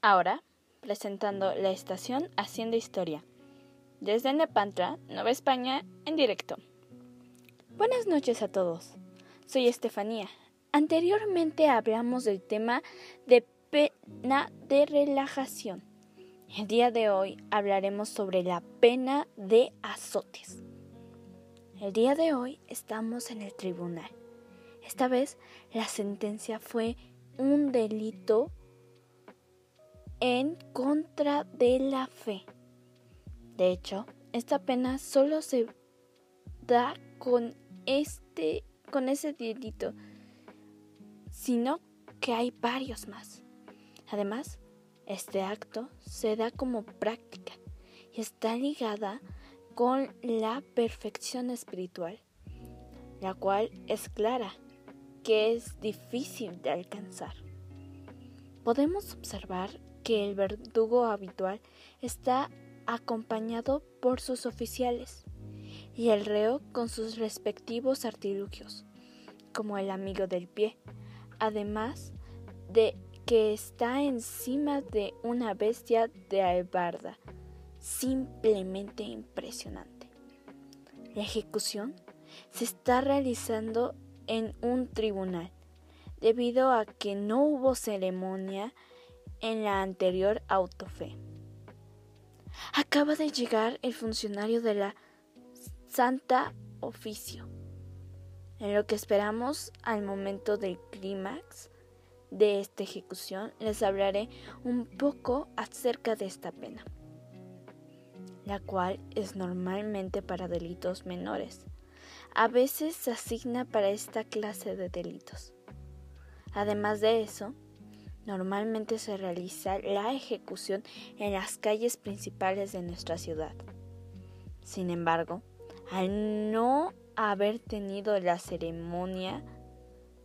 Ahora, presentando la estación Haciendo Historia. Desde Nepantra, Nueva España, en directo. Buenas noches a todos. Soy Estefanía. Anteriormente hablamos del tema de pena de relajación. El día de hoy hablaremos sobre la pena de azotes. El día de hoy estamos en el tribunal. Esta vez la sentencia fue un delito en contra de la fe. De hecho, esta pena solo se da con este con ese delito, sino que hay varios más. Además, este acto se da como práctica y está ligada con la perfección espiritual, la cual es clara que es difícil de alcanzar. Podemos observar que el verdugo habitual está acompañado por sus oficiales y el reo con sus respectivos artilugios, como el amigo del pie, además de que está encima de una bestia de albarda, simplemente impresionante. La ejecución se está realizando en un tribunal, debido a que no hubo ceremonia en la anterior autofe. Acaba de llegar el funcionario de la Santa Oficio. En lo que esperamos al momento del clímax de esta ejecución, les hablaré un poco acerca de esta pena, la cual es normalmente para delitos menores. A veces se asigna para esta clase de delitos. Además de eso, Normalmente se realiza la ejecución en las calles principales de nuestra ciudad. Sin embargo, al no haber tenido la ceremonia,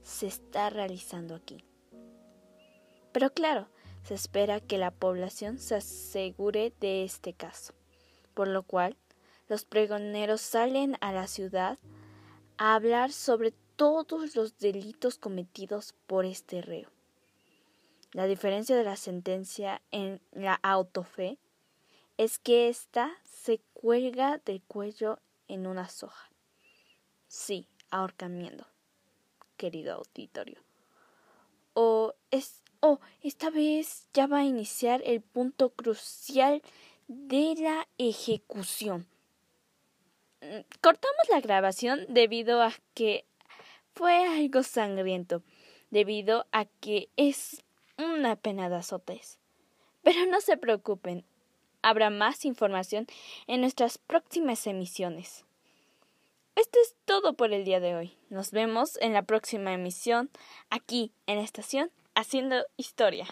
se está realizando aquí. Pero claro, se espera que la población se asegure de este caso, por lo cual los pregoneros salen a la ciudad a hablar sobre todos los delitos cometidos por este reo. La diferencia de la sentencia en la autofe es que ésta se cuelga del cuello en una soja. Sí, ahorcamiento, querido auditorio. O es oh, esta vez ya va a iniciar el punto crucial de la ejecución. Cortamos la grabación debido a que fue algo sangriento, debido a que es una pena de azotes. Pero no se preocupen, habrá más información en nuestras próximas emisiones. Esto es todo por el día de hoy. Nos vemos en la próxima emisión aquí en la estación Haciendo Historia.